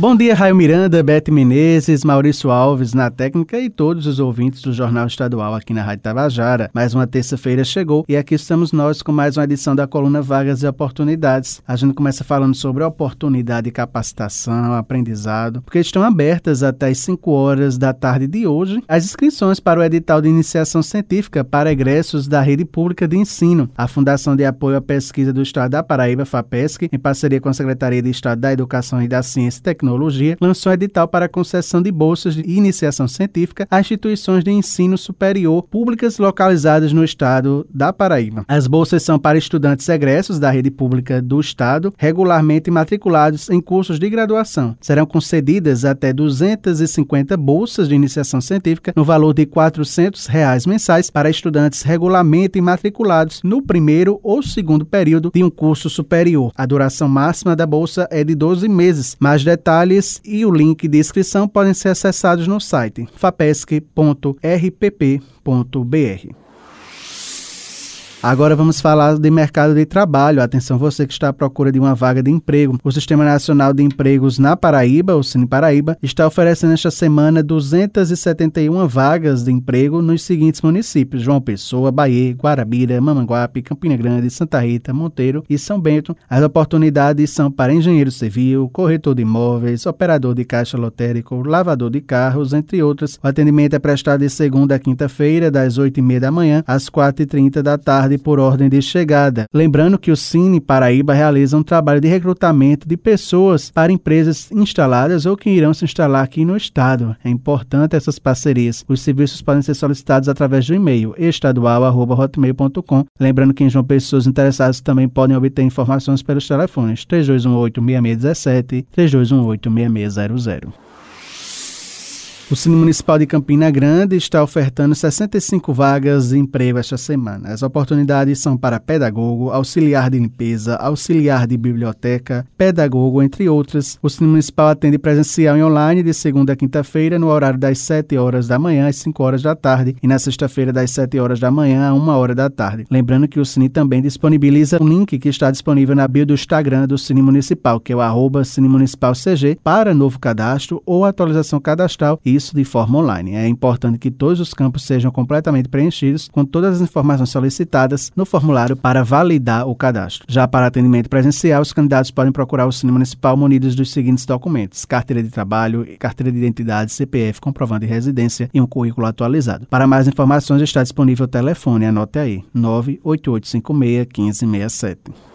Bom dia, Raio Miranda, Bete Menezes, Maurício Alves na técnica e todos os ouvintes do Jornal Estadual aqui na Rádio Tabajara. Mais uma terça-feira chegou e aqui estamos nós com mais uma edição da coluna Vagas e Oportunidades. A gente começa falando sobre oportunidade de capacitação, aprendizado, porque estão abertas até as 5 horas da tarde de hoje as inscrições para o edital de iniciação científica para egressos da rede pública de ensino. A Fundação de Apoio à Pesquisa do Estado da Paraíba, FAPESC, em parceria com a Secretaria de Estado da Educação e da Ciência e Tecnologia, Tecnologia lançou edital para concessão de bolsas de iniciação científica a instituições de ensino superior públicas localizadas no estado da Paraíba. As bolsas são para estudantes egressos da rede pública do estado, regularmente matriculados em cursos de graduação. Serão concedidas até 250 bolsas de iniciação científica no valor de 400 reais mensais para estudantes regularmente matriculados no primeiro ou segundo período de um curso superior. A duração máxima da bolsa é de 12 meses. Mais detalhes detalhes e o link de inscrição podem ser acessados no site fapesc.rpp.br. Agora vamos falar de mercado de trabalho. Atenção, você que está à procura de uma vaga de emprego. O Sistema Nacional de Empregos na Paraíba, o Cine Paraíba, está oferecendo esta semana 271 vagas de emprego nos seguintes municípios: João Pessoa, Bahia, Guarabira, Mamanguape, Campina Grande, Santa Rita, Monteiro e São Bento. As oportunidades são para engenheiro civil, corretor de imóveis, operador de caixa lotérico, lavador de carros, entre outras. O atendimento é prestado de segunda a quinta-feira, das 8h30 da manhã às 4h30 da tarde tarde por ordem de chegada. Lembrando que o Cine Paraíba realiza um trabalho de recrutamento de pessoas para empresas instaladas ou que irão se instalar aqui no estado. É importante essas parcerias. Os serviços podem ser solicitados através do e-mail estadual@hotmail.com. Lembrando que em João Pessoas interessadas também podem obter informações pelos telefones 3218 6617 3218 6600. O Cine Municipal de Campina Grande está ofertando 65 vagas de emprego esta semana. As oportunidades são para pedagogo, auxiliar de limpeza, auxiliar de biblioteca, pedagogo, entre outras. O Cine Municipal atende presencial e online de segunda a quinta-feira, no horário das 7 horas da manhã às 5 horas da tarde, e na sexta-feira, das 7 horas da manhã a 1 hora da tarde. Lembrando que o Cine também disponibiliza um link que está disponível na bio do Instagram do Cine Municipal, que é o arroba Cine Municipal CG, para novo cadastro ou atualização cadastral. E isso de forma online. É importante que todos os campos sejam completamente preenchidos com todas as informações solicitadas no formulário para validar o cadastro. Já para atendimento presencial, os candidatos podem procurar o Cine Municipal munidos dos seguintes documentos: carteira de trabalho, carteira de identidade, CPF, comprovante de residência e um currículo atualizado. Para mais informações está disponível o telefone, anote aí: 98856 1567.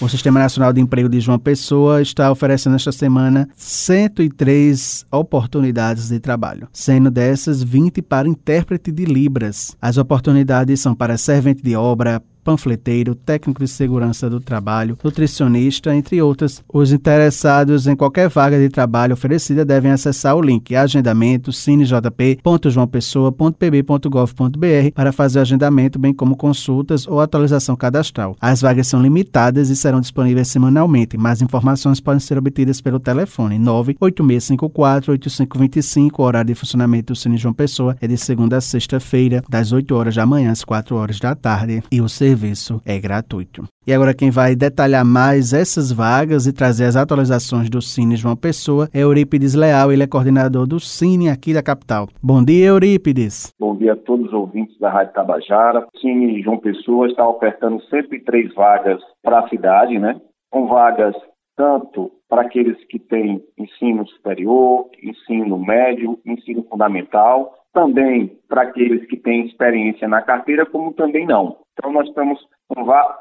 O Sistema Nacional de Emprego de João Pessoa está oferecendo esta semana 103 oportunidades de trabalho, sendo dessas 20 para intérprete de Libras. As oportunidades são para servente de obra, panfleteiro, técnico de segurança do trabalho, nutricionista, entre outras. Os interessados em qualquer vaga de trabalho oferecida devem acessar o link agendamento cinejp.joaopessoa.pb.gov.br para fazer o agendamento, bem como consultas ou atualização cadastral. As vagas são limitadas e serão disponíveis semanalmente. Mais informações podem ser obtidas pelo telefone 98654 8525. O horário de funcionamento do Cine João Pessoa é de segunda a sexta-feira, das 8 horas da manhã às 4 horas da tarde. E o serviço serviço é gratuito. E agora quem vai detalhar mais essas vagas e trazer as atualizações do Cine João Pessoa é Eurípides Leal, ele é coordenador do Cine aqui da capital. Bom dia, Eurípides. Bom dia a todos os ouvintes da Rádio Tabajara. O Cine João Pessoa está ofertando sempre três vagas para a cidade, né? Com vagas tanto para aqueles que têm ensino superior, ensino médio, ensino fundamental, também para aqueles que têm experiência na carteira, como também não. Então, nós temos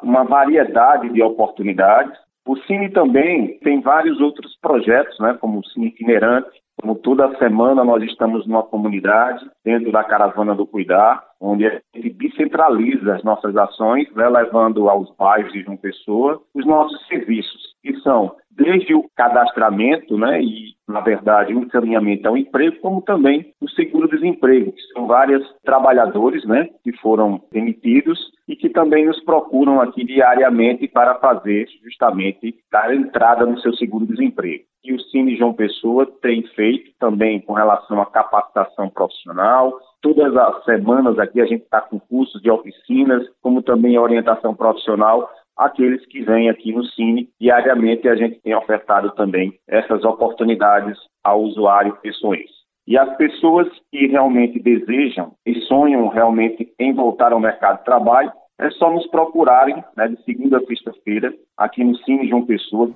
uma variedade de oportunidades. O Cine também tem vários outros projetos, né, como o Cine Itinerante, como toda semana nós estamos numa comunidade, dentro da Caravana do Cuidar, onde a gente descentraliza as nossas ações, né, levando aos bairros de João Pessoa os nossos serviços, que são desde o cadastramento, né, e na verdade o encaminhamento ao emprego, como também o seguro-desemprego, que são vários trabalhadores, né, que foram demitidos e que também nos procuram aqui diariamente para fazer justamente dar entrada no seu seguro-desemprego. E o Cine João Pessoa tem feito também com relação à capacitação profissional. Todas as semanas aqui a gente está com cursos de oficinas, como também a orientação profissional aqueles que vêm aqui no Cine. Diariamente a gente tem ofertado também essas oportunidades ao usuário pessoense. E as pessoas que realmente desejam e sonham realmente em voltar ao mercado de trabalho, é só nos procurarem né, de segunda a sexta-feira aqui no Cine João Pessoa.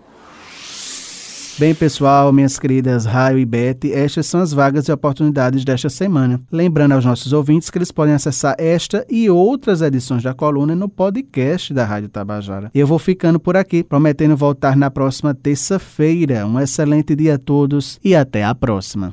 Bem, pessoal, minhas queridas Raio e Beth, estas são as vagas e oportunidades desta semana. Lembrando aos nossos ouvintes que eles podem acessar esta e outras edições da coluna no podcast da Rádio Tabajara. Eu vou ficando por aqui, prometendo voltar na próxima terça-feira. Um excelente dia a todos e até a próxima.